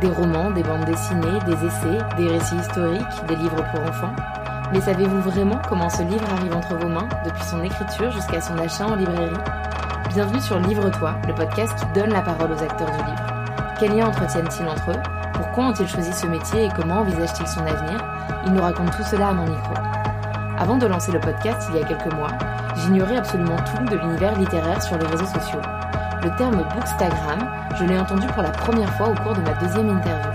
Des romans, des bandes dessinées, des essais, des récits historiques, des livres pour enfants. Mais savez-vous vraiment comment ce livre arrive entre vos mains, depuis son écriture jusqu'à son achat en librairie? Bienvenue sur Livre-toi, le podcast qui donne la parole aux acteurs du livre. Quels liens entretiennent-ils entre eux? Pourquoi ont-ils choisi ce métier et comment envisagent-ils son avenir? Ils nous racontent tout cela à mon micro. Avant de lancer le podcast il y a quelques mois, j'ignorais absolument tout de l'univers littéraire sur les réseaux sociaux. Le terme bookstagram, je l'ai entendu pour la première fois au cours de ma deuxième interview.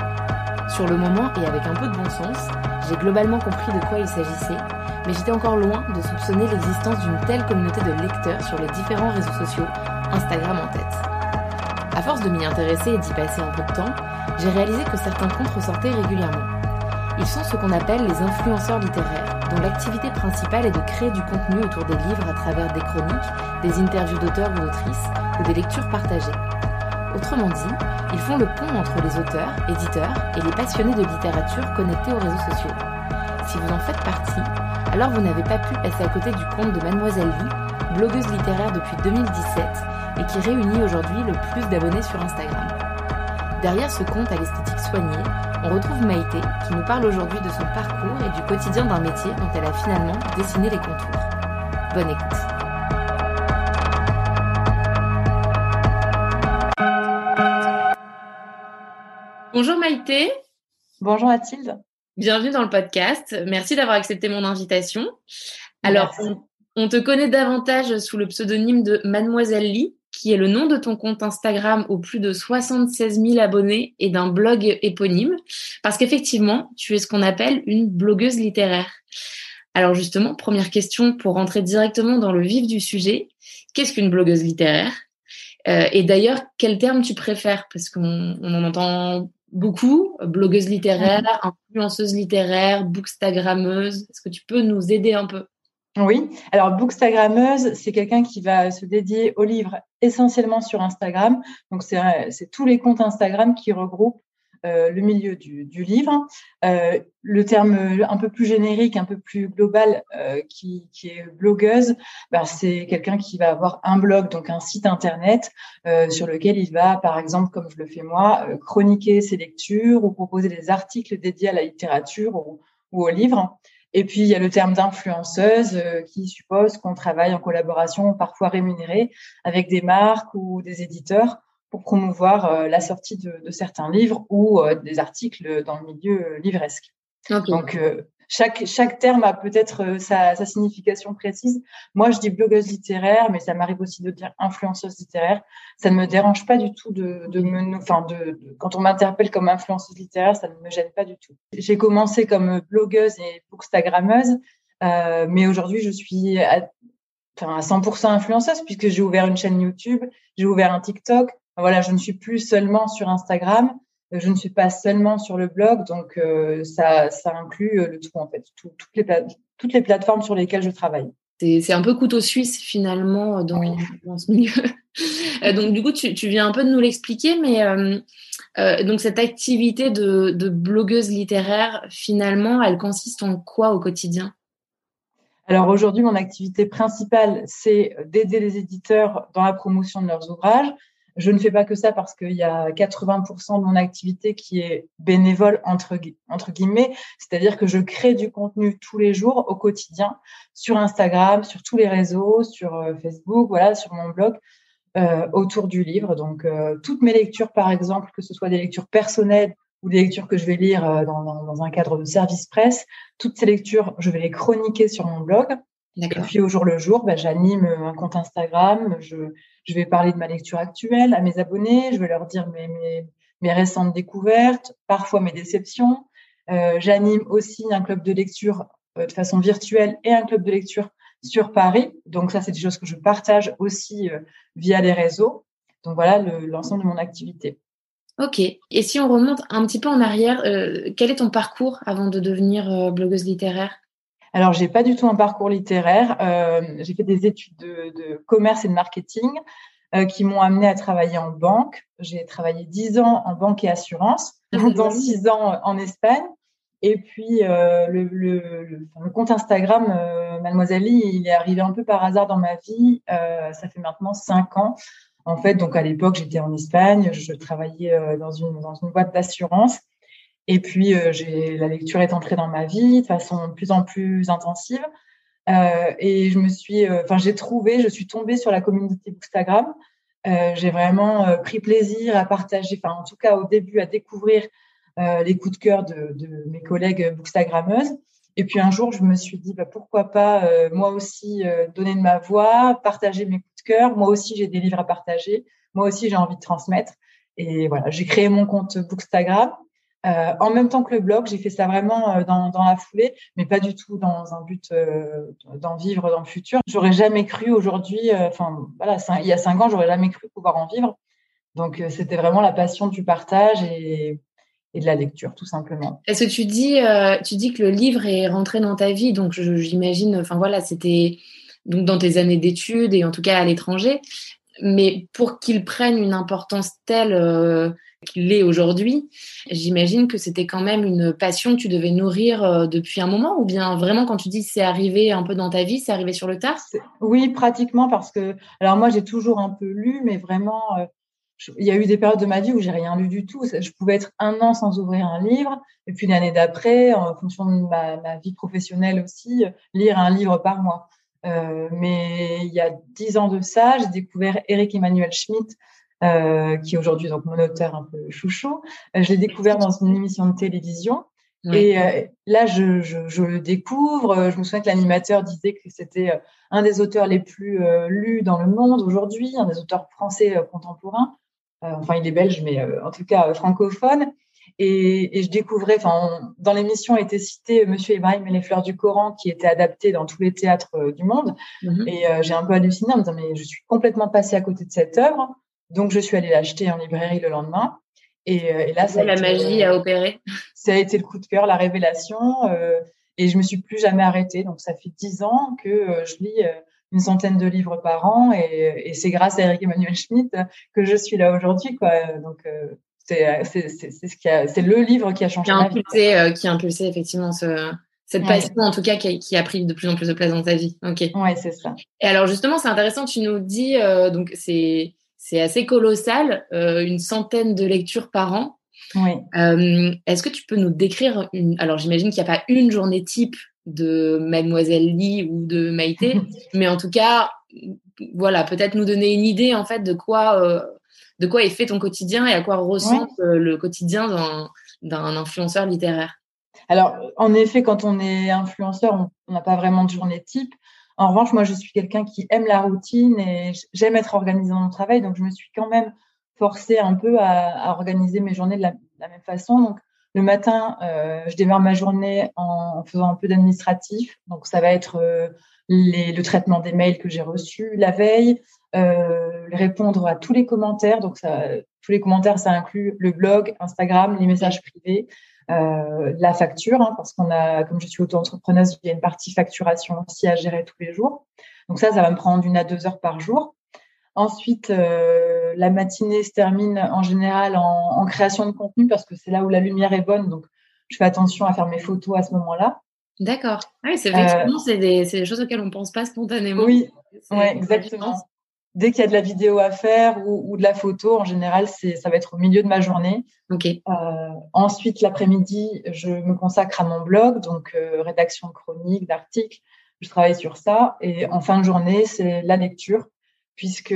Sur le moment et avec un peu de bon sens, j'ai globalement compris de quoi il s'agissait, mais j'étais encore loin de soupçonner l'existence d'une telle communauté de lecteurs sur les différents réseaux sociaux, Instagram en tête. À force de m'y intéresser et d'y passer un peu de temps, j'ai réalisé que certains comptes ressortaient régulièrement. Ils sont ce qu'on appelle les influenceurs littéraires, dont l'activité principale est de créer du contenu autour des livres à travers des chroniques, des interviews d'auteurs ou d'autrices, ou des lectures partagées. Autrement dit, ils font le pont entre les auteurs, éditeurs et les passionnés de littérature connectés aux réseaux sociaux. Si vous en faites partie, alors vous n'avez pas pu passer à côté du compte de Mademoiselle Lee, blogueuse littéraire depuis 2017 et qui réunit aujourd'hui le plus d'abonnés sur Instagram. Derrière ce compte à l'esthétique soignée, on retrouve Maïté qui nous parle aujourd'hui de son parcours et du quotidien d'un métier dont elle a finalement dessiné les contours. Bonne écoute. Bonjour Maïté. Bonjour Mathilde. Bienvenue dans le podcast. Merci d'avoir accepté mon invitation. Alors, on, te connaît davantage sous le pseudonyme de Mademoiselle Lee, qui est le nom de ton compte Instagram aux plus de 76 000 abonnés et d'un blog éponyme, parce qu'effectivement, tu es ce qu'on appelle une blogueuse littéraire. Alors justement, première question pour rentrer directement dans le vif du sujet, qu'est-ce qu'une blogueuse littéraire? Euh, Et d'ailleurs, quel terme tu préfères? Parce qu'on en entend beaucoup, blogueuse littéraire, influenceuse littéraire, bookstagrammeuse. Est-ce que tu peux nous aider un peu? Oui, alors bookstagrammeuse, c'est quelqu'un qui va se dédier aux livres essentiellement sur Instagram. Donc c'est tous les comptes Instagram qui regroupent euh, le milieu du, livre. Euh, le terme un peu plus générique, un peu plus global, euh, qui, est blogueuse, bah, c'est quelqu'un qui va avoir un blog, donc un site internet, sur lequel il va, par exemple, comme je le fais moi, chroniquer ses lectures ou proposer des articles dédiés à la littérature ou, ou au livre. Et puis, il y a le terme d'influenceuse qui suppose qu'on travaille en collaboration, parfois rémunérée, avec des marques ou des éditeurs pour promouvoir euh, la sortie de, certains livres ou euh, des articles dans le milieu euh, livresque. Donc, chaque, chaque terme a peut-être sa, signification précise. Moi, je dis blogueuse littéraire, mais ça m'arrive aussi de dire influenceuse littéraire. Ça ne me dérange pas du tout de, de me, enfin, de, quand on m'interpelle comme influenceuse littéraire, ça ne me gêne pas du tout. J'ai commencé comme blogueuse et bookstagrammeuse, euh, mais aujourd'hui, je suis à, à 100% influenceuse puisque j'ai ouvert une chaîne YouTube, j'ai ouvert un TikTok, voilà, je ne suis plus seulement sur Instagram, euh, je ne suis pas seulement sur le blog, donc euh, ça, ça inclut euh, le tout en fait, toutes, les toutes les plateformes sur lesquelles je travaille. C'est un peu couteau suisse finalement dans, dans ce milieu. donc du coup, tu, tu, viens un peu de nous l'expliquer, mais euh, donc cette activité de, de, blogueuse littéraire, finalement, elle consiste en quoi au quotidien? Alors aujourd'hui, mon activité principale, c'est d'aider les éditeurs dans la promotion de leurs ouvrages. Je ne fais pas que ça parce qu'il y a 80% de mon activité qui est bénévole entre, entre guillemets, c'est-à-dire que je crée du contenu tous les jours au quotidien sur Instagram, sur tous les réseaux, sur euh, Facebook, voilà, sur mon blog. Euh, autour du livre. Donc, euh, toutes mes lectures, par exemple, que ce soit des lectures personnelles ou des lectures que je vais lire euh, dans, dans, dans, un cadre de service presse, toutes ces lectures, je vais les chroniquer sur mon blog. Et puis au jour le jour, bah, j'anime un compte Instagram, je, je, vais parler de ma lecture actuelle à mes abonnés, je vais leur dire mes, récentes découvertes, parfois mes déceptions. Euh, j'anime aussi un club de lecture euh, de façon virtuelle et un club de lecture sur Paris. Donc ça, c'est des choses que je partage aussi euh, via les réseaux. Donc voilà l'ensemble de mon activité. Ok. Et si on remonte un petit peu en arrière, quel est ton parcours avant de devenir blogueuse littéraire? Alors, j'ai pas du tout un parcours littéraire. Euh, j'ai fait des études de, commerce et de marketing euh, qui m'ont amené à travailler en banque. J'ai travaillé dix ans en banque et assurance, dont six ans en Espagne. Et puis, euh, le, le, compte Instagram, Mademoiselle Lee, il est arrivé un peu par hasard dans ma vie. ça fait maintenant cinq ans. En fait, donc à l'époque, j'étais en Espagne, je travaillais dans une dans une boîte d'assurance. Et puis, j'ai la lecture est entrée dans ma vie de façon de plus en plus intensive. Euh, et je me suis, enfin, j'ai trouvé, je suis tombée sur la communauté. Euh, j'ai vraiment pris plaisir à partager, enfin, en tout cas au début, à découvrir les coups de cœur de, de mes collègues bookstagrammeuses. Et puis un jour, je me suis dit, bah, pourquoi pas euh, moi aussi euh, donner de ma voix, partager mes coups de cœur. Moi aussi, j'ai des livres à partager. Moi aussi, j'ai envie de transmettre. Et voilà, j'ai créé mon compte Bookstagram. Euh, en même temps que le blog, j'ai fait ça vraiment dans, dans, la foulée, mais pas du tout dans un but d'en vivre dans le futur. J'aurais jamais cru aujourd'hui, enfin voilà, il y a cinq ans, j'aurais jamais cru pouvoir en vivre. Donc c'était vraiment la passion du partage et de la lecture, tout simplement. Est-ce que tu dis, euh, tu dis que le livre est rentré dans ta vie, donc j'imagine, enfin voilà, c'était dans tes années d'études et en tout cas à l'étranger, mais pour qu'il prenne une importance telle euh, qu'il l'est aujourd'hui, j'imagine que c'était quand même une passion que tu devais nourrir euh, depuis un moment, ou bien vraiment quand tu dis c'est arrivé un peu dans ta vie, c'est arrivé sur le tard? Oui, pratiquement parce que, alors moi j'ai toujours un peu lu, mais vraiment il y a eu des périodes de ma vie où j'ai rien lu du tout. Je pouvais être un an sans ouvrir un livre, et puis l'année d'après, en fonction de ma, vie professionnelle aussi, lire un livre par mois. Euh, mais il y a dix ans de ça, j'ai découvert Eric Emmanuel Schmitt, euh, qui est aujourd'hui donc mon auteur un peu chouchou. Euh, je l'ai découvert dans une émission de télévision. Et euh, là, je, je, je, le découvre. Je me souviens que l'animateur disait que c'était un des auteurs les plus lus dans le monde aujourd'hui, un des auteurs français contemporains. Enfin, il est belge, mais en tout cas francophone. Et, et, je découvrais, enfin, dans l'émission était cité Monsieur Ibrahim et les fleurs du Coran, qui était adapté dans tous les théâtres du monde. Mhm. Et j'ai un peu halluciné en me disant, mais je suis complètement passée à côté de cette œuvre. Donc, je suis allée l'acheter en librairie le lendemain. Et, et là, ça la magie a opéré. Ça a été le coup de cœur, la révélation. Euh, et je me suis plus jamais arrêtée. Donc, ça fait dix ans que je lis une centaine de livres par an et, c'est grâce à Eric Emmanuel Schmitt que je suis là aujourd'hui quoi donc euh, c'est c'est ce qui c'est le livre qui a changé qui a impulsé euh, qui a impulsé effectivement ce cette passion en tout cas qui a, pris de plus en plus de place dans ta vie ok ouais c'est ça et alors justement c'est intéressant tu nous dis euh, donc c'est c'est assez colossal une centaine de lectures par an oui. Est-ce que tu peux nous décrire une alors j'imagine qu'il n'y a pas une journée type de Mademoiselle Lee ou de Maïté, mais en tout cas, voilà, peut-être nous donner une idée en fait de quoi, euh, de quoi est fait ton quotidien et à quoi ressemble euh, le quotidien d'un influenceur littéraire? Alors, en effet, quand on est influenceur, on n'a pas vraiment de journée type. En revanche, moi, je suis quelqu'un qui aime la routine et j'aime être organisé dans mon travail, donc je me suis quand même forcée un peu à, organiser mes journées de la, même façon. Donc, le matin, euh, je démarre ma journée en, faisant un peu d'administratif. Donc, ça va être euh, le traitement des mails que j'ai reçus la veille, euh, répondre à tous les commentaires. Donc, tous les commentaires, ça inclut le blog, Instagram, les messages privés, la facture, hein, parce qu'on a, comme je suis auto-entrepreneuse, il y a une partie facturation aussi à gérer tous les jours. Donc ça, ça va me prendre une à deux heures par jour. Ensuite, euh, la matinée se termine en général en, création de contenu parce que c'est là où la lumière est bonne. Donc, je fais attention à faire mes photos à ce moment-là. D'accord. Ah oui, c'est effectivement, c'est des, choses auxquelles on ne pense pas spontanément. Oui, exactement. Dès qu'il y a de la vidéo à faire ou, de la photo, en général, c'est, ça va être au milieu de ma journée. Ok. Euh, ensuite, l'après-midi, je me consacre à mon blog, donc euh, rédaction de chroniques, d'articles. Je travaille sur ça. Et en fin de journée, c'est la lecture puisque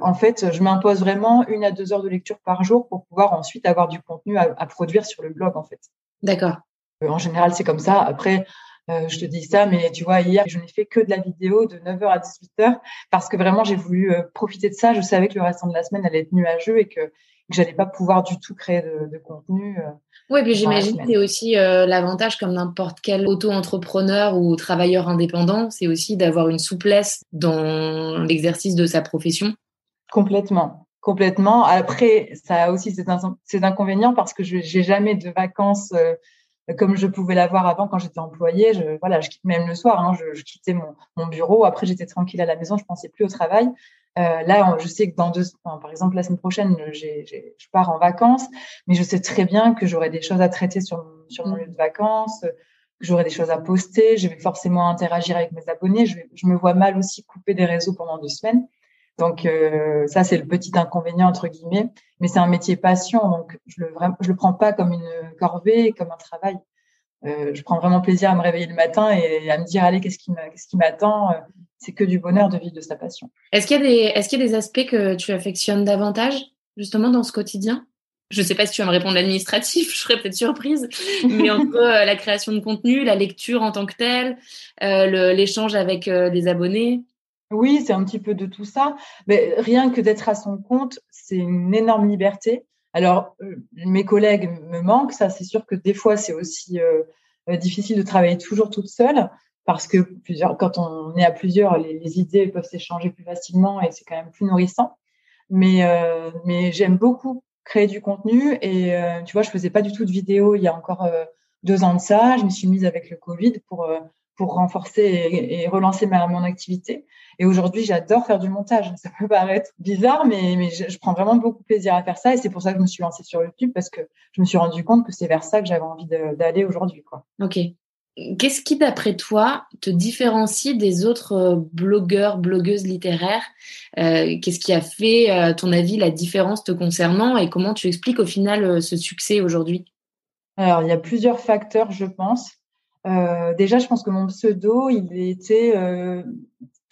en fait, je m'impose vraiment une à deux heures de lecture par jour pour pouvoir ensuite avoir du contenu à, produire sur le blog, en fait. D'accord. Euh, en général, c'est comme ça. Après, euh, je te dis ça, mais tu vois, hier, je n'ai fait que de la vidéo de 9h à 18h parce que vraiment, j'ai voulu euh, profiter de ça. Je savais que le restant de la semaine allait être nuageux et que que j'allais pas pouvoir du tout créer de, contenu. Euh, oui, puis j'imagine que c'est aussi l'avantage, comme n'importe quel auto-entrepreneur ou travailleur indépendant, c'est aussi d'avoir une souplesse dans l'exercice de sa profession. Complètement. Complètement. Après, ça a aussi ses, inconvénients parce que je n'ai jamais de vacances comme je pouvais l'avoir avant quand j'étais employée. Je, voilà, je quitte même le soir, hein, je, je, quittais mon, mon, bureau. Après, j'étais tranquille à la maison, je pensais plus au travail. Euh, là, je sais que dans deux, par exemple, la semaine prochaine, je pars en vacances, mais je sais très bien que j'aurai des choses à traiter sur, sur mon lieu de vacances, que j'aurai des choses à poster, je vais forcément interagir avec mes abonnés. Je, je me vois mal aussi couper des réseaux pendant deux semaines. Donc ça c'est le petit inconvénient entre guillemets, mais c'est un métier passion, donc je le le prends pas comme une corvée, comme un travail. je prends vraiment plaisir à me réveiller le matin et à me dire allez qu'est-ce qui m'attend? C'est que du bonheur de vivre de sa passion. Est-ce qu'il y a des aspects que tu affectionnes davantage justement dans ce quotidien? Je ne sais pas si tu vas me répondre l'administratif, je serais peut-être surprise, mais entre euh, la création de contenu, la lecture en tant que telle, euh, l'échange avec euh, les abonnés? Oui, c'est un petit peu de tout ça. Mais rien que d'être à son compte, c'est une énorme liberté. Alors, mes collègues me manquent, ça c'est sûr que des fois c'est aussi difficile de travailler toujours toute seule parce que plusieurs, quand on est à plusieurs, les, idées peuvent s'échanger plus facilement et c'est quand même plus nourrissant. Mais, mais j'aime beaucoup créer du contenu. Et euh, tu vois, je faisais pas du tout de vidéo il y a encore euh, deux ans de ça. Je me suis mise avec le Covid pour euh, pour renforcer et, relancer ma, mon activité. Et aujourd'hui, j'adore faire du montage. Ça peut paraître bizarre, mais, mais je, prends vraiment beaucoup de plaisir à faire ça. Et c'est pour ça que je me suis lancée sur YouTube parce que je me suis rendu compte que c'est vers ça que j'avais envie d'aller aujourd'hui. Quoi. Ok. Qu'est-ce qui, d'après toi, te différencie des autres euh, blogueurs, blogueuses littéraires? Euh, Qu'est-ce qui a fait, à ton avis, la différence te concernant? Et comment tu expliques au final euh, ce succès aujourd'hui? Alors, il y a plusieurs facteurs, je pense. Déjà, je pense que mon pseudo, il était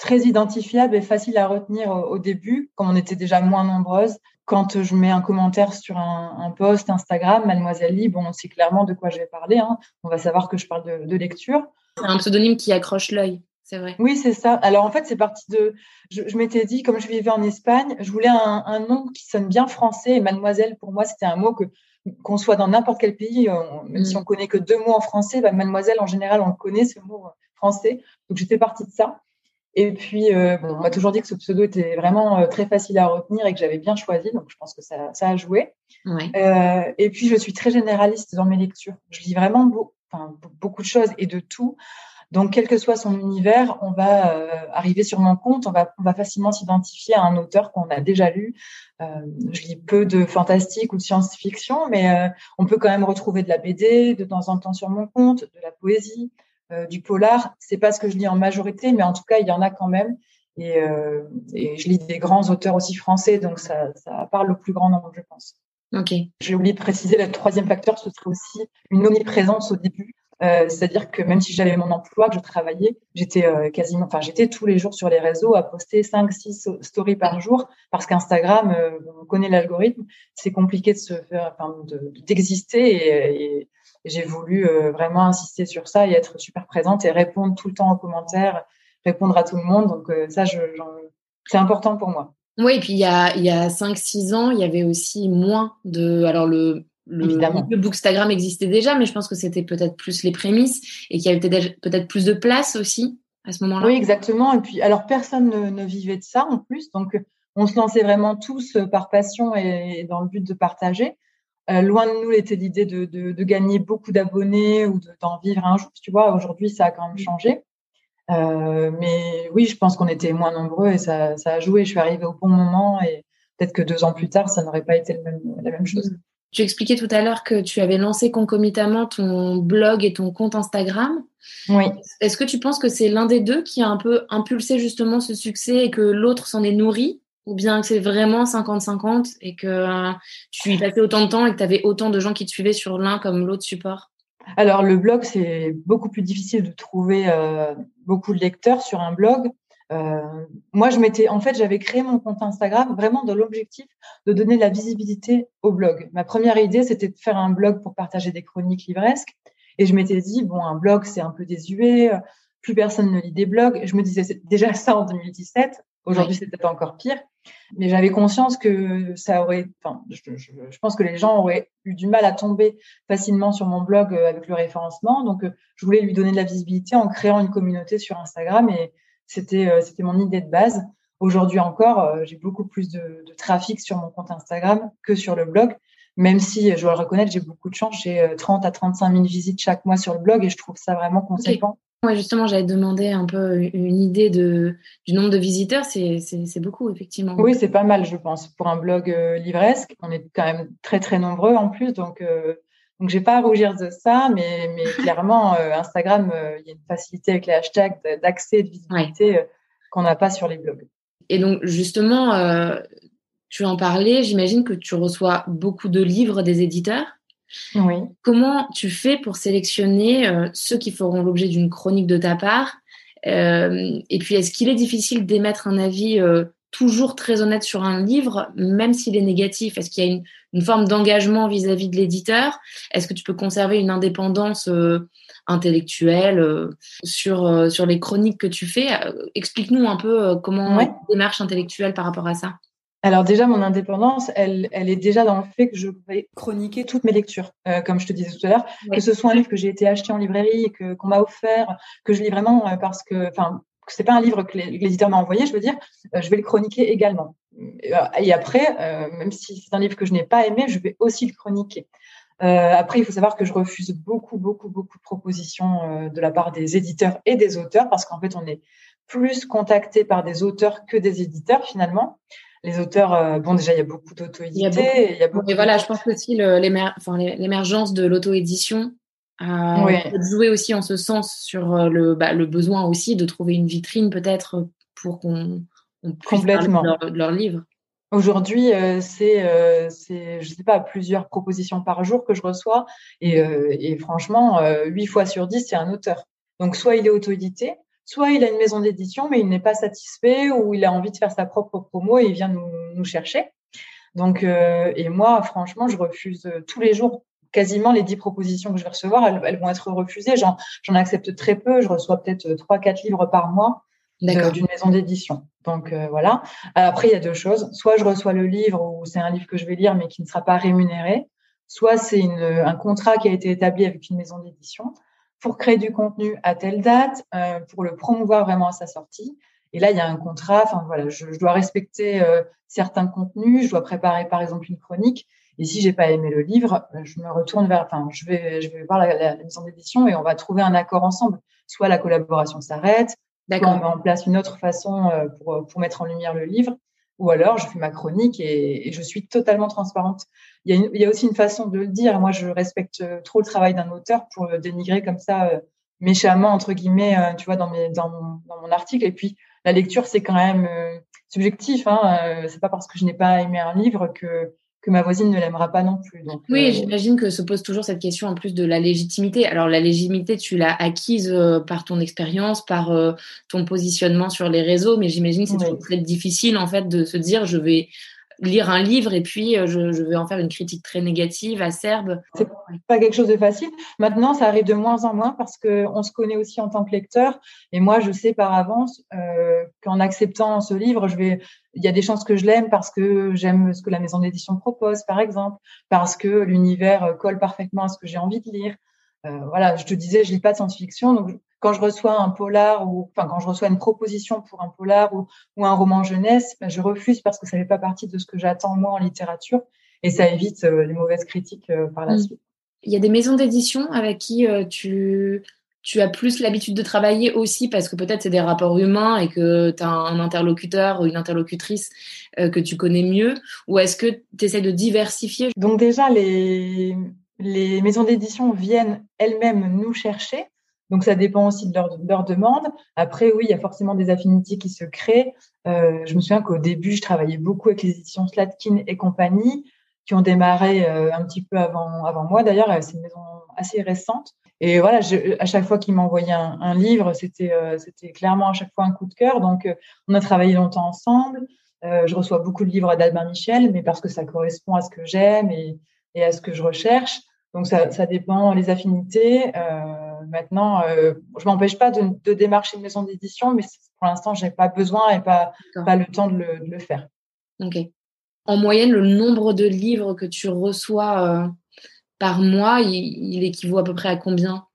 très identifiable et facile à retenir au, début, comme on était déjà moins nombreuses. Quand je mets un commentaire sur un, un post Instagram, Mademoiselle Lee, bon, on sait clairement de quoi je vais parler. Hein. On va savoir que je parle de, de lecture. Un pseudonyme qui accroche l'œil. C'est vrai. Oui, c'est ça. Alors en fait, c'est parti de. Je, je m'étais dit, comme je vivais en Espagne, je voulais un, un, nom qui sonne bien français. Et Mademoiselle, pour moi, c'était un mot que qu'on soit dans n'importe quel pays, même si mm. on connaît que deux mots en français, bah, Mademoiselle, en général, on le connaît ce mot français. Donc j'étais partie de ça. Et puis, euh, bon, on m'a toujours dit que ce pseudo était vraiment euh, très facile à retenir et que j'avais bien choisi, donc je pense que ça, ça a joué. Euh, et puis, je suis très généraliste dans mes lectures. Je lis vraiment beaucoup de choses et de tout. Donc, quel que soit son univers, on va euh, arriver sur mon compte, on va, on va facilement s'identifier à un auteur qu'on a déjà lu. Euh, je lis peu de fantastique ou de science-fiction, mais on peut quand même retrouver de la BD de temps en temps sur mon compte, de la poésie, euh, du polar. C'est pas ce que je lis en majorité, mais en tout cas, il y en a quand même. Et, euh, je lis des grands auteurs aussi français, donc ça, parle au plus grand nombre, je pense. Ok. J'ai oublié de préciser, le troisième facteur, ce serait aussi une omniprésence au début. Euh, c'est-à-dire que même si j'avais mon emploi, que je travaillais, j'étais quasiment, enfin j'étais tous les jours sur les réseaux à poster 5 6 stories par jour parce qu'Instagram, on connaît l'algorithme, c'est compliqué de se faire enfin d'exister et, j'ai voulu euh, vraiment insister sur ça et être super présente et répondre tout le temps aux commentaires, répondre à tout le monde. Donc euh, ça, c'est important pour moi. Oui, et puis il y a, il y a 5-6 ans, il y avait aussi moins de... Alors le, le, le Bookstagram existait déjà, mais je pense que c'était peut-être plus les prémices et qu'il y avait peut-être plus de place aussi à ce moment-là. Oui, exactement. Et puis, alors personne ne, ne, vivait de ça en plus, donc on se lançait vraiment tous par passion et dans le but de partager. Euh, loin de nous était l'idée de, de, de, gagner beaucoup d'abonnés ou d'en vivre un jour. Tu vois, aujourd'hui, ça a quand même changé. Euh, mais oui, je pense qu'on était moins nombreux et ça, ça, a joué. Je suis arrivée au bon moment et peut-être que deux ans plus tard, ça n'aurait pas été le même, la même chose. Tu expliquais tout à l'heure que tu avais lancé concomitamment ton blog et ton compte Instagram. Oui. Est-ce que tu penses que c'est l'un des deux qui a un peu impulsé justement ce succès et que l'autre s'en est nourri? Ou bien que c'est vraiment 50-50 et que euh, tu y passais autant de temps et que tu avais autant de gens qui te suivaient sur l'un comme l'autre support? Alors, le blog, c'est beaucoup plus difficile de trouver euh, beaucoup de lecteurs sur un blog. Euh, moi, je m'étais, en fait, j'avais créé mon compte Instagram vraiment dans l'objectif de donner de la visibilité au blog. Ma première idée, c'était de faire un blog pour partager des chroniques livresques. Et je m'étais dit, bon, un blog, c'est un peu désuet, plus personne ne lit des blogs. Je me disais déjà ça en 2017. Aujourd'hui, c'est peut-être encore pire. Mais j'avais conscience que ça aurait, enfin, je, je, je, pense que les gens auraient eu du mal à tomber facilement sur mon blog euh, avec le référencement. Donc, euh, je voulais lui donner de la visibilité en créant une communauté sur Instagram et c'était, euh, c'était mon idée de base. Aujourd'hui encore, j'ai beaucoup plus de, de, trafic sur mon compte Instagram que sur le blog. Même si, je dois le reconnaître, j'ai beaucoup de chance. J'ai 30 à 35 000 visites chaque mois sur le blog et je trouve ça vraiment conséquent. Ouais, justement, j'avais demandé un peu une idée de, du nombre de visiteurs. C'est, c'est, beaucoup, effectivement. Oui, c'est pas mal, je pense, pour un blog euh, livresque. On est quand même très, très nombreux en plus. Donc, euh, donc j'ai pas à rougir de ça, mais, mais clairement, euh, Instagram, il y a une facilité avec les hashtags d'accès et de visibilité qu'on n'a pas sur les blogs. Et donc, justement, euh, tu en parlais, j'imagine que tu reçois beaucoup de livres des éditeurs. Oui. Comment tu fais pour sélectionner euh, ceux qui feront l'objet d'une chronique de ta part euh, Et puis, est-ce qu'il est difficile d'émettre un avis toujours très honnête sur un livre, même s'il est négatif Est-ce qu'il y a une, une forme d'engagement vis-à-vis de l'éditeur? Est-ce que tu peux conserver une indépendance intellectuelle euh, sur, euh, sur les chroniques que tu fais? Euh, explique-nous un peu comment ouais. démarche intellectuelle par rapport à ça. Alors déjà, mon indépendance, elle, elle est déjà dans le fait que je vais chroniquer toutes mes lectures, euh, comme je te disais tout à l'heure, que ce soit un livre que j'ai été acheté en librairie, que qu'on m'a offert, que je lis vraiment parce que, enfin, c'est pas un livre que l'éditeur m'a envoyé, je veux dire, euh, je vais le chroniquer également. Et après, euh, même si c'est un livre que je n'ai pas aimé, je vais aussi le chroniquer. Euh, après, il faut savoir que je refuse beaucoup, beaucoup, beaucoup de propositions euh, de la part des éditeurs et des auteurs parce qu'en fait, on est plus contacté par des auteurs que des éditeurs finalement. Les auteurs, euh, bon, déjà, il y a beaucoup d'auto-édités. Il y a beaucoup. Et voilà, je pense aussi l'émergence de l'auto-édition oui. joué aussi en ce sens sur le, bah, le besoin aussi de trouver une vitrine peut-être pour qu'on de leur, leur livre. Aujourd'hui, euh, c'est, euh, c'est, je sais pas, plusieurs propositions par jour que je reçois, et, euh, et franchement, huit fois sur dix, c'est un auteur. Donc, soit il est auto-édité, soit il a une maison d'édition, mais il n'est pas satisfait, ou il a envie de faire sa propre promo et il vient nous, nous chercher. Donc, et moi, franchement, je refuse tous les jours. Quasiment les dix propositions que je vais recevoir, elles, elles vont être refusées. J'en, j'en accepte très peu. Je reçois peut-être trois, quatre livres par mois d'une maison d'édition. Donc euh, voilà. Après, il y a deux choses. Soit je reçois le livre ou c'est un livre que je vais lire mais qui ne sera pas rémunéré. Soit c'est un contrat qui a été établi avec une maison d'édition pour créer du contenu à telle date, euh, pour le promouvoir vraiment à sa sortie. Et là, il y a un contrat. Enfin voilà, je, je dois respecter euh, certains contenus. Je dois préparer par exemple une chronique. Et si j'ai pas aimé le livre, euh, je me retourne vers, enfin, je vais, je vais voir la, la, la maison d'édition et on va trouver un accord ensemble. Soit la collaboration s'arrête, D'accord. On met en place une autre façon euh, pour, pour mettre en lumière le livre, ou alors je fais ma chronique et, et je suis totalement transparente. Il y, a une, il y, a aussi une façon de le dire. Moi, je respecte euh, trop le travail d'un auteur pour le dénigrer comme ça euh, méchamment entre guillemets, tu vois, dans, mes, dans, mon, dans mon article. Et puis la lecture, c'est quand même subjectif. Hein. c'est pas parce que je n'ai pas aimé un livre que que ma voisine ne l'aimera pas non plus. Donc, oui, euh... j'imagine que se pose toujours cette question en plus de la légitimité. Alors la légitimité, tu l'as acquise euh, par ton expérience, par euh, ton positionnement sur les réseaux, mais j'imagine que c'est oui. très difficile en fait de se dire je vais lire un livre et puis euh, je, je, vais en faire une critique très négative, acerbe. C'est pas quelque chose de facile. Maintenant, ça arrive de moins en moins parce que on se connaît aussi en tant que lecteur. Et moi, je sais par avance euh, qu'en acceptant ce livre, je vais, il y a des chances que je l'aime parce que j'aime ce que la maison d'édition propose, par exemple, parce que l'univers colle parfaitement à ce que j'ai envie de lire. Euh, voilà, je te disais, je lis pas de science-fiction, donc quand je reçois un polar ou enfin quand je reçois une proposition pour un polar ou, ou un roman jeunesse, ben, je refuse parce que ça fait pas partie de ce que j'attends moi en littérature et ça évite euh, les mauvaises critiques euh, par la mmh. suite. Il y a des maisons d'édition avec qui euh, tu tu as plus l'habitude de travailler aussi parce que peut-être c'est des rapports humains et que tu as un interlocuteur ou une interlocutrice euh, que tu connais mieux ou est-ce que tu essaies de diversifier? Donc déjà les les maisons d'édition viennent elles-mêmes nous chercher donc, ça dépend aussi de leur, de demande. Après, oui, il y a forcément des affinités qui se créent. Euh, je me souviens qu'au début, je travaillais beaucoup avec les éditions Slatkin et compagnie, qui ont démarré euh, un petit peu avant, moi. D'ailleurs, c'est une maison assez récente. Et voilà, à chaque fois qu'ils m'envoyaient un, livre, c'était euh, c'était clairement à chaque fois un coup de cœur. Donc, on a travaillé longtemps ensemble. Je reçois beaucoup de livres d'Albin Michel, mais parce que ça correspond à ce que j'aime et, à ce que je recherche. Donc, ça, dépend les affinités. Maintenant, euh, je m'empêche pas de, de, démarcher une maison d'édition, mais pour l'instant, j'ai pas besoin et pas, pas le temps de le, de le, faire. Ok. En moyenne, le nombre de livres que tu reçois euh, par mois, il, il, équivaut à peu près à combien?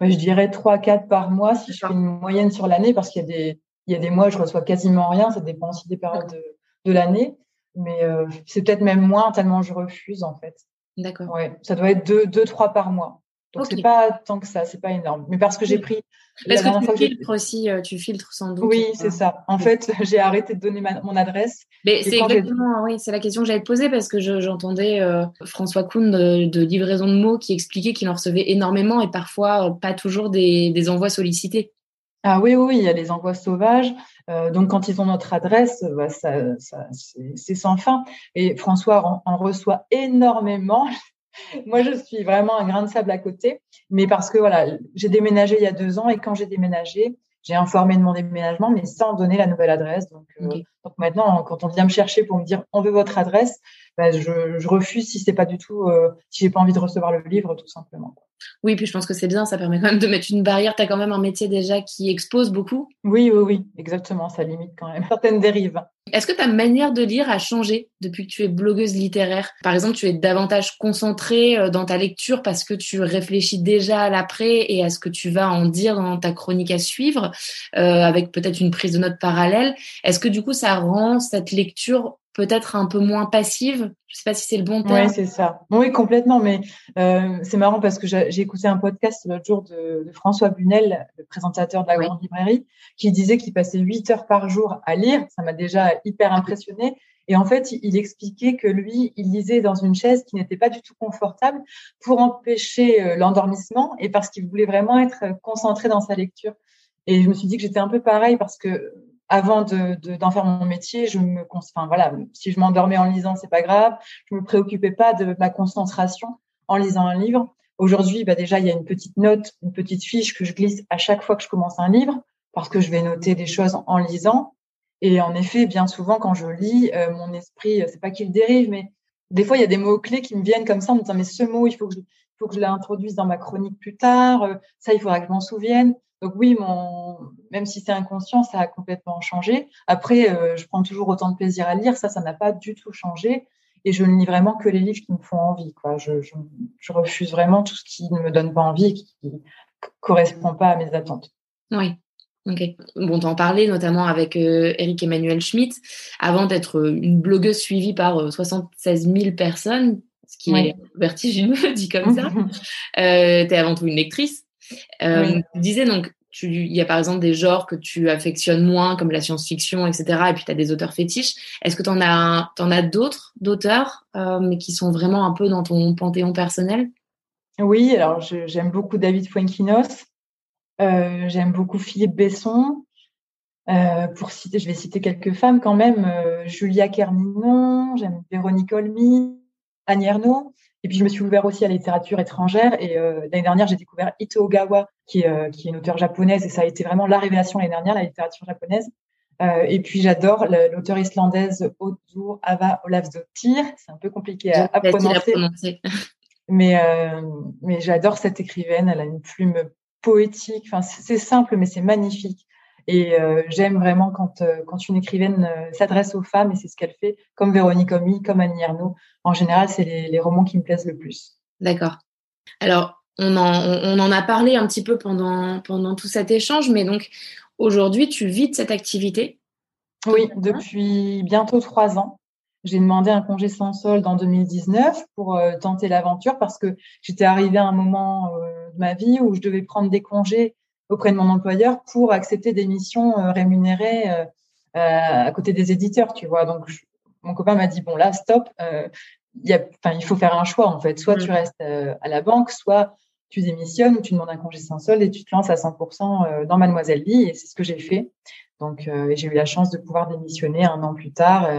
Je dirais 3-4 par mois si je fais une moyenne sur l'année, parce qu'il y, a des, il y a des mois où je reçois quasiment rien, ça dépend aussi des périodes de, de l'année. Mais euh, c'est peut-être même moins tellement je refuse en fait. D'accord. Ouais, ça doit être 2-3 deux, deux, par mois. Donc okay. c'est pas tant que ça, c'est pas énorme. Mais parce que j'ai pris. Parce que tu filtres aussi, euh, tu filtres sans doute. Oui, c'est ça. En fait, j'ai arrêté de donner ma, mon adresse. Mais c'est exactement, oui, c'est la question que j'allais te poser parce que j'entendais euh, François Kuhn de, de, livraison de mots qui expliquait qu'il en recevait énormément et parfois euh, pas toujours des, des envois sollicités. Ah oui, oui, il y a les envois sauvages. Euh, donc, quand ils ont notre adresse, bah, ça, c'est sans fin. Et François en, reçoit énormément. Moi, je suis vraiment un grain de sable à côté. Mais parce que voilà, j'ai déménagé il y a deux ans et quand j'ai déménagé, j'ai informé de mon déménagement, mais sans donner la nouvelle adresse. Donc, euh, donc maintenant, quand on vient me chercher pour me dire on veut votre adresse, bah, je, je, refuse si c'est pas du tout, euh, si j'ai pas envie de recevoir le livre, tout simplement. Oui, puis je pense que c'est bien, ça permet quand même de mettre une barrière. Tu as quand même un métier déjà qui expose beaucoup. Oui, oui, oui, exactement. Ça limite quand même certaines dérives. Est-ce que ta manière de lire a changé depuis que tu es blogueuse littéraire? Par exemple, tu es davantage concentrée euh, dans ta lecture parce que tu réfléchis déjà à l'après et à ce que tu vas en dire dans ta chronique à suivre, euh, avec peut-être une prise de notes parallèle? Est-ce que du coup, ça rend cette lecture peut-être un peu moins passive. Je sais pas si c'est le bon terme. Oui, c'est ça. Oui, complètement. Mais euh, c'est marrant parce que j'ai écouté un podcast l'autre jour de, François Bunel, le présentateur de la grande librairie, qui disait qu'il passait 8 heures par jour à lire. Ça m'a déjà hyper impressionné. Et en fait, il expliquait que lui, il lisait dans une chaise qui n'était pas du tout confortable pour empêcher euh, l'endormissement et parce qu'il voulait vraiment être concentré dans sa lecture. Et je me suis dit que j'étais un peu pareil parce que avant de, d'en faire mon métier, je me, enfin voilà, si je m'endormais en lisant, c'est pas grave. Je me préoccupais pas de ma concentration en lisant un livre. Aujourd'hui, bah déjà, il y a une petite note, une petite fiche que je glisse à chaque fois que je commence un livre, parce que je vais noter des choses en lisant. Et en effet, bien souvent, quand je lis, euh, mon esprit, c'est pas qu'il dérive, mais des fois, il y a des mots clés qui me viennent comme ça en me disant mais ce mot, il faut que je, faut que je l'introduise dans ma chronique plus tard. Euh, ça, il faudra que je m'en souvienne. Donc oui, mon, même si c'est inconscient, ça a complètement changé. Après, euh, je prends toujours autant de plaisir à lire. Ça, ça n'a pas du tout changé. Et je ne lis vraiment que les livres qui me font envie. Quoi. Je, je, je refuse vraiment tout ce qui ne me donne pas envie et qui ne correspond pas à mes attentes. Oui. Ok. Bon, t'en parlais notamment avec euh, Eric Emmanuel Schmitt. Avant d'être une blogueuse suivie par 76 euh, 000 personnes, ce qui est vertigineux, dit comme ça, euh, tu es avant tout une lectrice. Euh, Tu disais donc, il y a par exemple des genres que tu affectionnes moins, comme la science-fiction, etc. Et puis tu as des auteurs fétiches. Est-ce que tu en as, en as d'autres, d'auteurs, euh, mais qui sont vraiment un peu dans ton panthéon personnel? Oui, alors j'aime beaucoup David Fuenquinos. Euh, j'aime beaucoup Philippe Besson. Euh, pour citer, je vais citer quelques femmes quand même. Euh, Julia Kerninon, j'aime Véronique Olmy, Annie Ernaux. Et puis, je me suis ouvert aussi à la littérature étrangère. Et euh, l'année dernière, j'ai découvert Ito Ogawa, qui, euh, qui est une auteure japonaise. Et ça a été vraiment la révélation l'année dernière, la littérature japonaise. Euh, et puis, j'adore l'auteure islandaise Odur Ava Olafsdottir. C'est un peu compliqué à, à prononcer. mais mais j'adore cette écrivaine. Elle a une plume poétique. Enfin, c'est simple, mais c'est magnifique. Et euh, j'aime vraiment quand, euh, quand une écrivaine euh, s'adresse aux femmes, et c'est ce qu'elle fait, comme Véronique Omy, comme Annie Ernaux. En général, c'est les, les, romans qui me plaisent le plus. D'accord. Alors, on en, on en a parlé un petit peu pendant, pendant tout cet échange, mais donc aujourd'hui, tu vis de cette activité? Oui, depuis bientôt trois ans. J'ai demandé un congé sans solde en 2019 pour euh, tenter l'aventure parce que j'étais arrivée à un moment euh, de ma vie où je devais prendre des congés auprès de mon employeur pour accepter des missions euh, rémunérées euh, euh, à côté des éditeurs, tu vois. Donc, mon copain m'a dit, bon, là, stop, y a, il faut faire un choix, en fait. Soit tu mmh. restes à la banque, soit tu démissionnes ou tu demandes un congé sans solde et tu te lances à 100% dans Mademoiselle Vie. Et c'est ce que j'ai fait. Donc, j'ai eu la chance de pouvoir démissionner un an plus tard.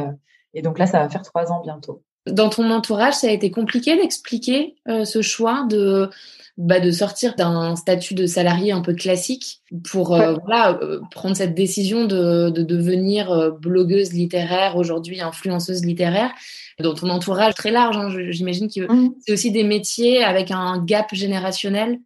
et donc là, ça va faire trois ans bientôt. Dans ton entourage, ça a été compliqué d'expliquer ce choix de bah, de sortir d'un statut de salarié un peu classique pour euh, voilà, euh, prendre cette décision de, de devenir euh, blogueuse littéraire, aujourd'hui influenceuse littéraire, dans ton entourage très large. Hein, J'imagine que mmh. c'est aussi des métiers avec un gap générationnel.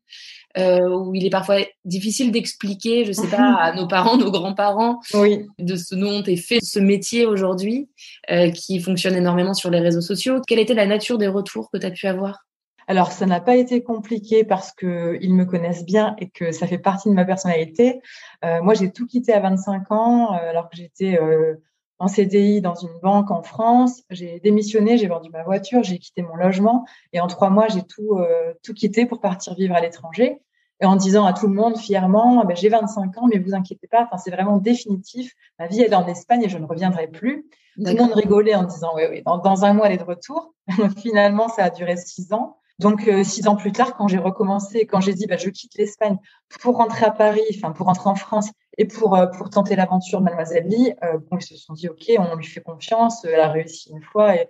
Euh, où il est parfois difficile d'expliquer, je sais pas, à nos parents, nos grands-parents, oui. de ce dont est fait ce métier aujourd'hui, euh, qui fonctionne énormément sur les réseaux sociaux. Quelle était la nature des retours que tu as pu avoir? Alors, ça n'a pas été compliqué parce qu'ils me connaissent bien et que ça fait partie de ma personnalité. Euh, moi, j'ai tout quitté à 25 ans, euh, alors que j'étais euh, en CDI dans une banque en France. J'ai démissionné, j'ai vendu ma voiture, j'ai quitté mon logement et en trois mois, j'ai tout, euh, tout quitté pour partir vivre à l'étranger. Et en disant à tout le monde fièrement, ah ben, j'ai 25 ans, mais vous inquiétez pas, enfin, c'est vraiment définitif. Ma vie, est en Espagne et je ne reviendrai plus. Tout le monde rigolait en disant, oui, oui, dans, dans un mois, elle est de retour. Finalement, ça a duré six ans. Donc, euh, six ans plus tard, quand j'ai recommencé, quand j'ai dit, bah, je quitte l'Espagne pour rentrer à Paris, enfin, pour rentrer en France et pour, euh, pour tenter l'aventure de Mademoiselle Lee, euh, bon, ils se sont dit, OK, on lui fait confiance, elle a réussi une fois. Et,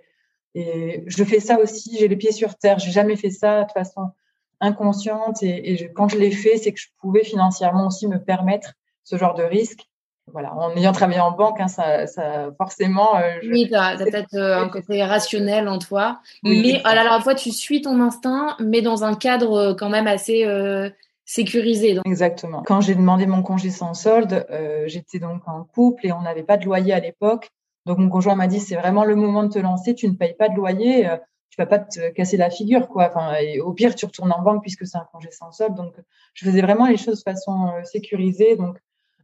et je fais ça aussi, j'ai les pieds sur terre. J'ai jamais fait ça de façon inconsciente. Et, et quand je l'ai fait, c'est que je pouvais financièrement aussi me permettre ce genre de risque voilà, en ayant travaillé en banque, hein, ça, ça, forcément. Euh, oui, tu as, peut-être euh, un côté rationnel en toi. mais à la fois, tu suis ton instinct, mais dans un cadre quand même assez sécurisé. Exactement. Quand j'ai demandé mon congé sans solde, j'étais donc en couple et on n'avait pas de loyer à l'époque. Donc mon conjoint m'a dit c'est vraiment le moment de te lancer, tu ne payes pas de loyer, tu vas pas te casser la figure quoi. Enfin, au pire tu retournes en banque puisque c'est un congé sans solde. Donc je faisais vraiment les choses de façon sécurisée. Donc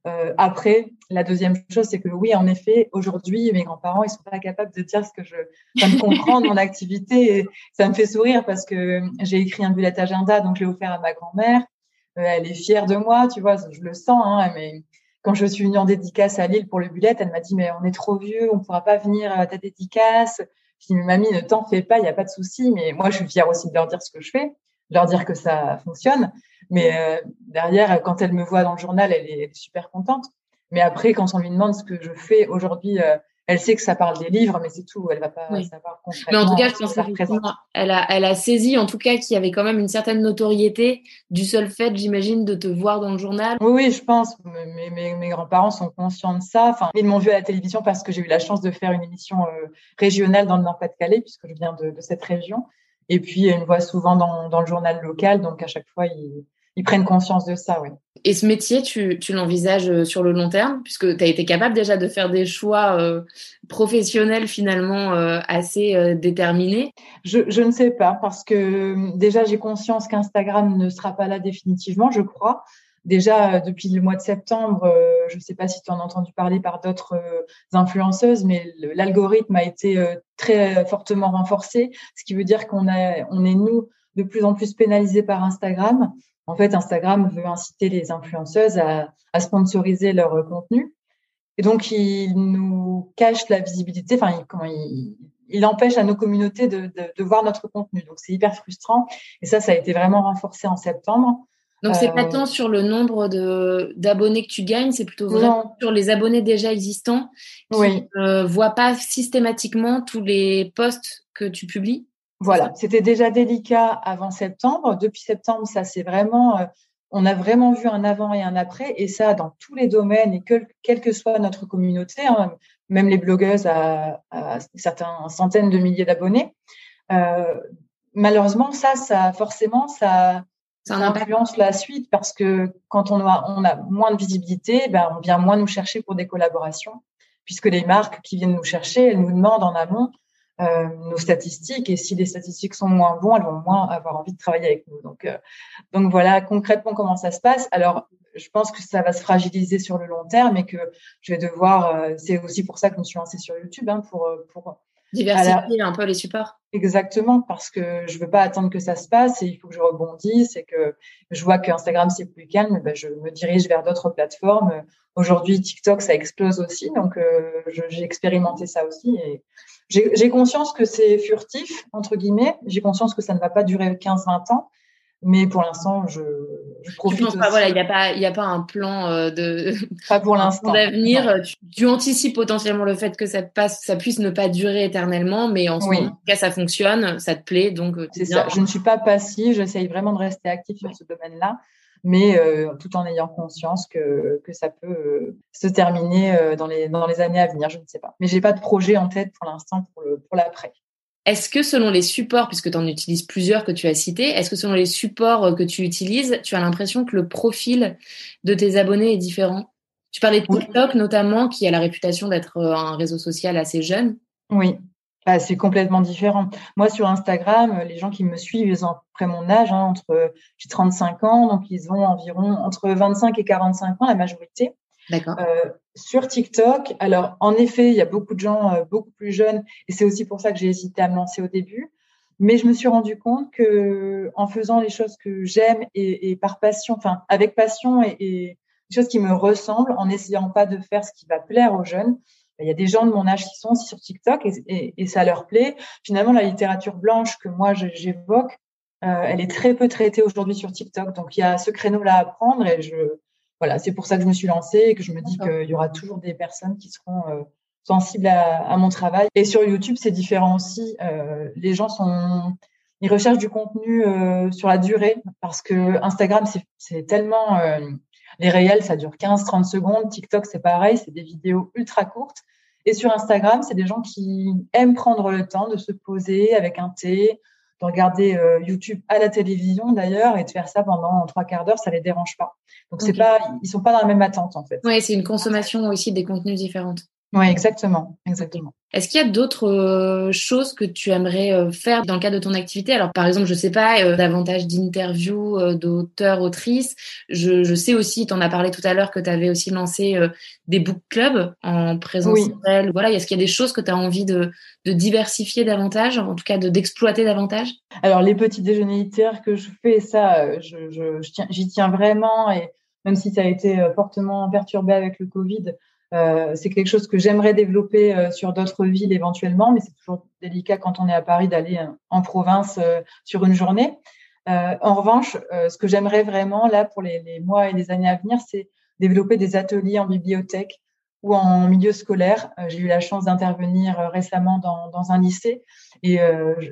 euh, après, la deuxième chose, c'est que oui, en effet, aujourd'hui, mes grands-parents, ils sont pas capables de dire ce que je, me comprendre mon activité. Ça me fait sourire parce que j'ai écrit un bullet agenda, donc je l'ai offert à ma grand-mère. Euh, elle est fière de moi, tu vois, je le sens. Hein, mais quand je suis venue en dédicace à Lille pour le bullet, elle m'a dit mais on est trop vieux, on pourra pas venir à ta dédicace. Je dis mamie, ne t'en fais pas, il y a pas de souci. Mais moi, je suis fière aussi de leur dire ce que je fais, de leur dire que ça fonctionne. Mais euh, derrière, quand elle me voit dans le journal, elle est, super contente. Mais après, quand on lui demande ce que je fais aujourd'hui, euh, elle sait que ça parle des livres, mais c'est tout. Elle va pas savoir concrètement. Mais en tout cas, je pense qu'elle a, elle a saisi, en tout cas, qu'il y avait quand même une certaine notoriété du seul fait, j'imagine, de te voir dans le journal. Oui, oui, je pense. Mes, mes, mes grands-parents sont conscients de ça. Enfin, ils m'ont vu à la télévision parce que j'ai eu la chance de faire une émission euh, régionale dans le Nord-Pas-de-Calais, puisque je viens de, de, cette région. Et puis, ils me voient souvent dans, dans le journal local, donc à chaque fois, ils ils prennent conscience de ça, oui. Et ce métier, tu, tu l'envisages euh, sur le long terme, puisque tu as été capable déjà de faire des choix euh, professionnels finalement euh, assez déterminés? Je, je, ne sais pas, parce que déjà j'ai conscience qu'Instagram ne sera pas là définitivement, je crois. Déjà, depuis le mois de septembre, je ne sais pas si tu en as entendu parler par d'autres influenceuses, mais l'algorithme a été très fortement renforcé, ce qui veut dire qu'on on est, nous, de plus en plus pénalisés par Instagram. En fait, Instagram veut inciter les influenceuses à, sponsoriser leur contenu. Et donc, il nous cache la visibilité, enfin, il, comment il, empêche à nos communautés de, voir notre contenu. Donc, c'est hyper frustrant. Et ça, ça a été vraiment renforcé en septembre. Donc, c'est pas euh, tant sur le nombre d'abonnés que tu gagnes, c'est plutôt vraiment sur les abonnés déjà existants qui ne voient pas systématiquement tous les posts que tu publies? Voilà, c'était déjà délicat avant septembre. Depuis septembre, ça c'est vraiment, euh, on a vraiment vu un avant et un après, et ça dans tous les domaines et que, quelle que soit notre communauté, hein, même les blogueuses à, à certaines centaines de milliers d'abonnés. Euh, malheureusement, ça, ça forcément, ça, ça influence la suite parce que quand on a, on a moins de visibilité, ben on vient moins nous chercher pour des collaborations, puisque les marques qui viennent nous chercher, elles nous demandent en amont euh, nos statistiques. Et si les statistiques sont moins bons, elles vont moins avoir envie de travailler avec nous. Donc, euh, donc voilà concrètement comment ça se passe. Alors, je pense que ça va se fragiliser sur le long terme et que je vais devoir. Euh, c'est aussi pour ça que je me suis lancée sur YouTube hein, pour pour diversifier un peu les supports. Exactement, parce que je veux pas attendre que ça se passe et il faut que je rebondisse et que je vois qu'Instagram c'est plus calme, ben je me dirige vers d'autres plateformes. Aujourd'hui, TikTok ça explose aussi, donc j'ai expérimenté ça aussi et j'ai conscience que c'est furtif, entre guillemets. J'ai conscience que ça ne va pas durer 15-20 ans. Mais pour l'instant, je, je profite. Tu pas, voilà, il n'y a pas, il a pas un plan euh, de. Pas pour l'instant. D'avenir. Tu, anticipes potentiellement le fait que ça passe, ça puisse ne pas durer éternellement, mais en ce moment, en tout cas, ça fonctionne, ça te plaît, donc. Euh, c'est ça. Je ne suis pas passive. J'essaye vraiment de rester active sur ce domaine-là mais euh, tout en ayant conscience que, que ça peut euh, se terminer euh, dans, les, dans les années à venir, je ne sais pas. Mais j'ai pas de projet en tête pour l'instant pour, le, pour l'après. Est-ce que selon les supports, puisque tu en utilises plusieurs que tu as cités, est-ce que selon les supports que tu utilises, tu as l'impression que le profil de tes abonnés est différent? Tu parlais de TikTok notamment, qui a la réputation d'être un réseau social assez jeune. Oui, bah, c'est complètement différent. Moi, sur Instagram, les gens qui me suivent, ils ont après mon âge, hein, entre j'ai 35 ans, donc ils ont environ entre 25 et 45 ans, la majorité. D'accord. Euh, sur TikTok, alors en effet, il y a beaucoup de gens euh, beaucoup plus jeunes, et c'est aussi pour ça que j'ai hésité à me lancer au début. Mais je me suis rendu compte que en faisant les choses que j'aime et, et, par passion, enfin avec passion et, et des choses qui me ressemblent, en essayant pas de faire ce qui va plaire aux jeunes, il y a des gens de mon âge qui sont aussi sur TikTok et, et, ça leur plaît. Finalement, la littérature blanche que moi j'évoque, elle est très peu traitée aujourd'hui sur TikTok. Donc, il y a ce créneau-là à prendre et je, voilà, c'est pour ça que je me suis lancée et que je me dis qu'il y aura toujours des personnes qui seront sensibles à, à, mon travail. Et sur YouTube, c'est différent aussi. les gens sont, ils recherchent du contenu sur la durée parce que Instagram, c'est tellement les réels, ça dure 15-30 secondes. TikTok, c'est pareil, c'est des vidéos ultra courtes. Et sur Instagram, c'est des gens qui aiment prendre le temps de se poser avec un thé, de regarder euh, YouTube à la télévision d'ailleurs et de faire ça pendant trois quarts d'heure, ça les dérange pas. Donc c'est pas, ils sont pas dans la même attente en fait. Oui, c'est une consommation aussi des contenus différentes. Oui, exactement, exactement. Est-ce qu'il y a d'autres euh, choses que tu aimerais euh, faire dans le cadre de ton activité? Alors, par exemple, je sais pas, euh, davantage d'interviews d'auteurs, autrices. Je, je, sais aussi, tu en as parlé tout à l'heure, que tu avais aussi lancé des book clubs en présentiel. Oui. Voilà, est-ce qu'il y a des choses que tu as envie de, de, diversifier davantage, en tout cas d'exploiter davantage? Alors, les petits déjeuners littéraires que je fais, ça, j'y je, je, j'y tiens vraiment. Et même si ça a été fortement perturbé avec le Covid, euh, c'est quelque chose que j'aimerais développer euh, sur d'autres villes éventuellement, mais c'est toujours délicat quand on est à Paris d'aller euh, en province sur une journée. en revanche, ce que j'aimerais vraiment là pour les, les, mois et les années à venir, c'est développer des ateliers en bibliothèque ou en milieu scolaire. J'ai eu la chance d'intervenir récemment dans, dans, un lycée et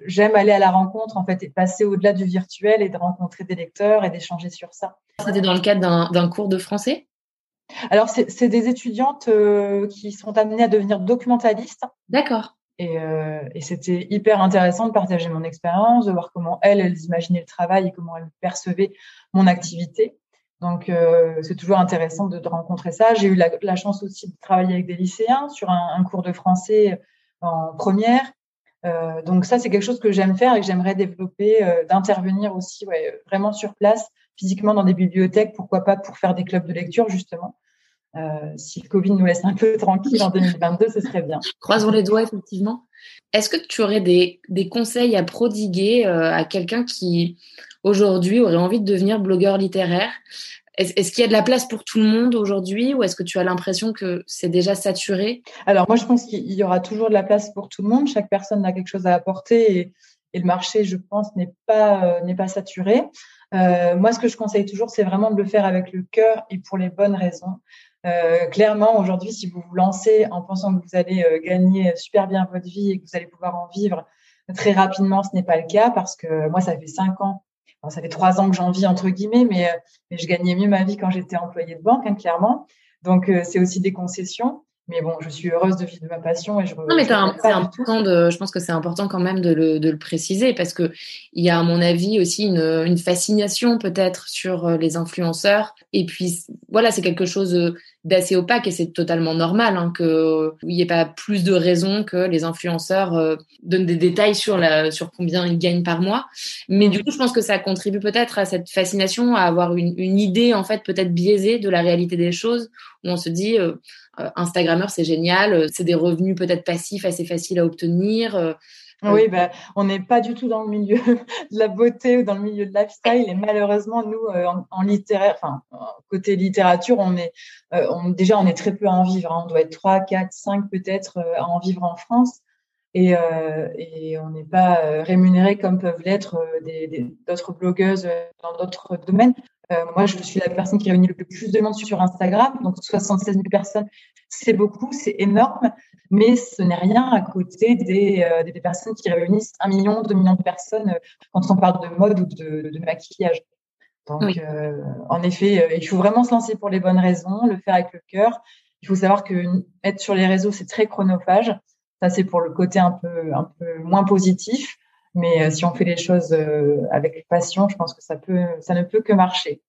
j'aime aller à la rencontre en fait et passer au-delà du virtuel et de rencontrer des lecteurs et d'échanger sur ça. C'était dans le cadre d'un cours de français? Alors, c'est des étudiantes euh, qui sont amenées à devenir documentalistes. D'accord. Et, euh, et c'était hyper intéressant de partager mon expérience, de voir comment elles, elles imaginaient le travail et comment elles percevaient mon activité. Donc, euh, c'est toujours intéressant de, de rencontrer ça. J'ai eu la, la, chance aussi de travailler avec des lycéens sur un, un cours de français en première. Donc ça, c'est quelque chose que j'aime faire et que j'aimerais développer, d'intervenir aussi ouais, vraiment sur place, physiquement dans des bibliothèques, pourquoi pas pour faire des clubs de lecture justement. Euh, si le Covid nous laisse un peu tranquille en 2022, ce serait bien. Croisons les doigts, effectivement. Est-ce que tu aurais des, des conseils à prodiguer euh, à quelqu'un qui, aujourd'hui, aurait envie de devenir blogueur littéraire? Est-ce qu'il y a de la place pour tout le monde aujourd'hui ou est-ce que tu as l'impression que c'est déjà saturé? Alors moi, je pense qu'il y aura toujours de la place pour tout le monde. Chaque personne a quelque chose à apporter et, et le marché, je pense, n'est pas euh, n'est pas saturé. Euh, moi, ce que je conseille toujours, c'est vraiment de le faire avec le cœur et pour les bonnes raisons. Euh, clairement, aujourd'hui, si vous vous lancez en pensant que vous allez gagner super bien votre vie et que vous allez pouvoir en vivre très rapidement, ce n'est pas le cas parce que moi, ça fait cinq ans ça fait trois ans que j'en vis entre guillemets, mais, mais je gagnais mieux ma vie quand j'étais employée de banque, hein, clairement. Donc c'est aussi des concessions. Mais bon, je suis heureuse de vivre de ma passion et je. Non, mais c'est important de. Je pense que c'est important quand même de le, de le, préciser parce que il y a à mon avis aussi une, une fascination peut-être sur euh, les influenceurs. Et puis voilà, c'est quelque chose d'assez opaque et c'est totalement normal hein, qu'il n'y ait pas plus de raisons que les influenceurs euh, donnent des détails sur la sur combien ils gagnent par mois. Mais du coup, je pense que ça contribue peut-être à cette fascination, à avoir une, une idée en fait peut-être biaisée de la réalité des choses où on se dit euh, euh, Instagrammeur, c'est génial, euh, c'est des revenus peut-être passifs assez faciles à obtenir. Euh, oui, bah, on n'est pas du tout dans le milieu de la beauté ou dans le milieu de lifestyle. Et malheureusement, nous, en, littéraire, enfin, côté littérature, on est, déjà, on est très peu à en vivre. Hein. On doit être 3, 4, 5 peut-être à en vivre en France. Et, et on n'est pas rémunéré comme peuvent l'être d'autres blogueuses dans d'autres domaines. Euh, moi, je suis la personne qui réunit le plus de monde sur Instagram, donc 76 000 personnes, c'est beaucoup, c'est énorme, mais ce n'est rien à côté des, euh, des, personnes qui réunissent un million, deux millions de personnes euh, quand on parle de mode ou de, de maquillage. Donc, en effet, il faut vraiment se lancer pour les bonnes raisons, le faire avec le cœur. Il faut savoir que être sur les réseaux, c'est très chronophage. Ça, c'est pour le côté un peu, un peu moins positif. Mais si on fait les choses avec passion, je pense que ça peut, ça ne peut que marcher.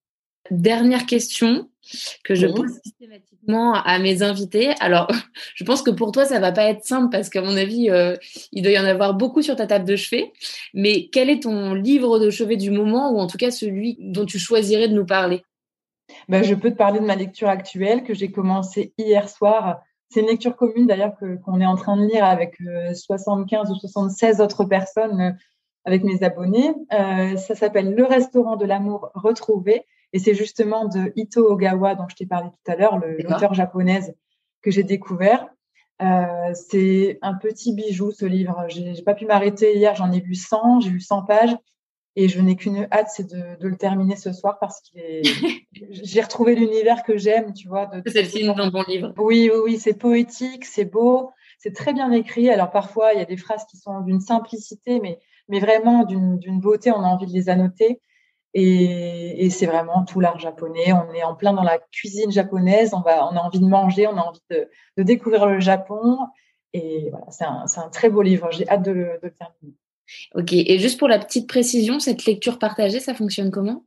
Dernière question que je pose systématiquement à mes invités. Alors, je pense que pour toi, ça va pas être simple parce qu'à mon avis, euh, il doit y en avoir beaucoup sur ta table de chevet. Mais quel est ton livre de chevet du moment ou en tout cas celui dont tu choisirais de nous parler? Ben, Je peux te parler de ma lecture actuelle que j'ai commencée hier soir c'est une lecture commune d'ailleurs qu'on est en train de lire avec 75 euh, ou 76 autres personnes euh, avec mes abonnés. Ça s'appelle Le restaurant de l'amour retrouvé et c'est justement de Ito Ogawa dont je t'ai parlé tout à l'heure, l'auteur japonaise que j'ai découvert. Euh, c'est un petit bijou ce livre. J'ai pas pu m'arrêter hier, j'en ai lu 100, j'ai lu 100 pages Et je n'ai qu'une hâte, c'est de, le terminer ce soir parce qu'il est. J'ai retrouvé l'univers que j'aime, tu vois. C'est le film dans mon livre. Oui, oui, oui, c'est poétique, c'est beau, c'est très bien écrit. Alors parfois, il y a des phrases qui sont d'une simplicité, mais, mais vraiment d'une beauté, on a envie de les annoter. Et, et c'est vraiment tout l'art japonais. On est en plein dans la cuisine japonaise. On, va, on a envie de manger, on a envie de, de découvrir le Japon. Et voilà, c'est un, un, très beau livre. J'ai hâte de le, de le terminer. Ok. Et juste pour la petite précision, cette lecture partagée, ça fonctionne comment?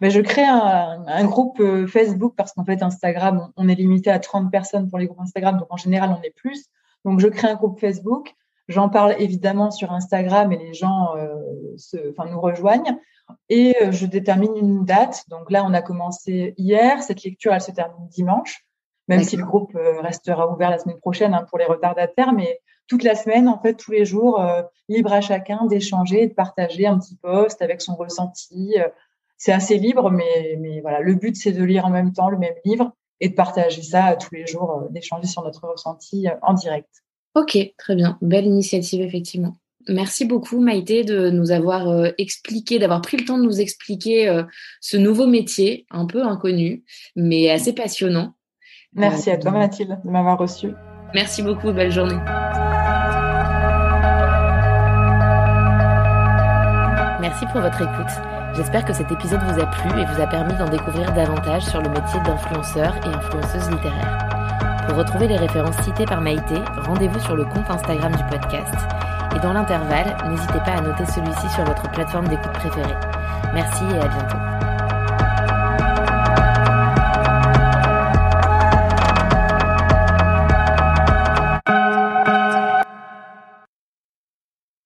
Ben, je crée un, un groupe euh, Facebook parce qu'en fait, Instagram, on est limité à 30 personnes pour les groupes Instagram. Donc, en général, on est plus. Donc, je crée un groupe Facebook. J'en parle évidemment sur Instagram et les gens euh, se, enfin, nous rejoignent. Et euh, je détermine une date. Donc là, on a commencé hier. Cette lecture, elle se termine dimanche, même si le groupe euh, restera ouvert la semaine prochaine hein, pour les retardataires. Mais toute la semaine, en fait, tous les jours, euh, libre à chacun d'échanger et de partager un petit post avec son ressenti. C'est assez libre, mais, mais voilà, le but, c'est de lire en même temps le même livre et de partager ça tous les jours, d'échanger sur notre ressenti en direct. Ok, très bien. Belle initiative, effectivement. Merci beaucoup Maïté de nous avoir euh, expliqué, d'avoir pris le temps de nous expliquer euh, ce nouveau métier un peu inconnu, mais assez passionnant. Merci à toi euh, Mathilde de m'avoir reçu. Merci beaucoup, belle journée. Merci pour votre écoute. J'espère que cet épisode vous a plu et vous a permis d'en découvrir davantage sur le métier d'influenceur et influenceuse littéraire. Pour retrouver les références citées par Maïté, rendez-vous sur le compte Instagram du podcast et dans l'intervalle, n'hésitez pas à noter celui-ci sur votre plateforme d'écoute préférée. Merci et à bientôt.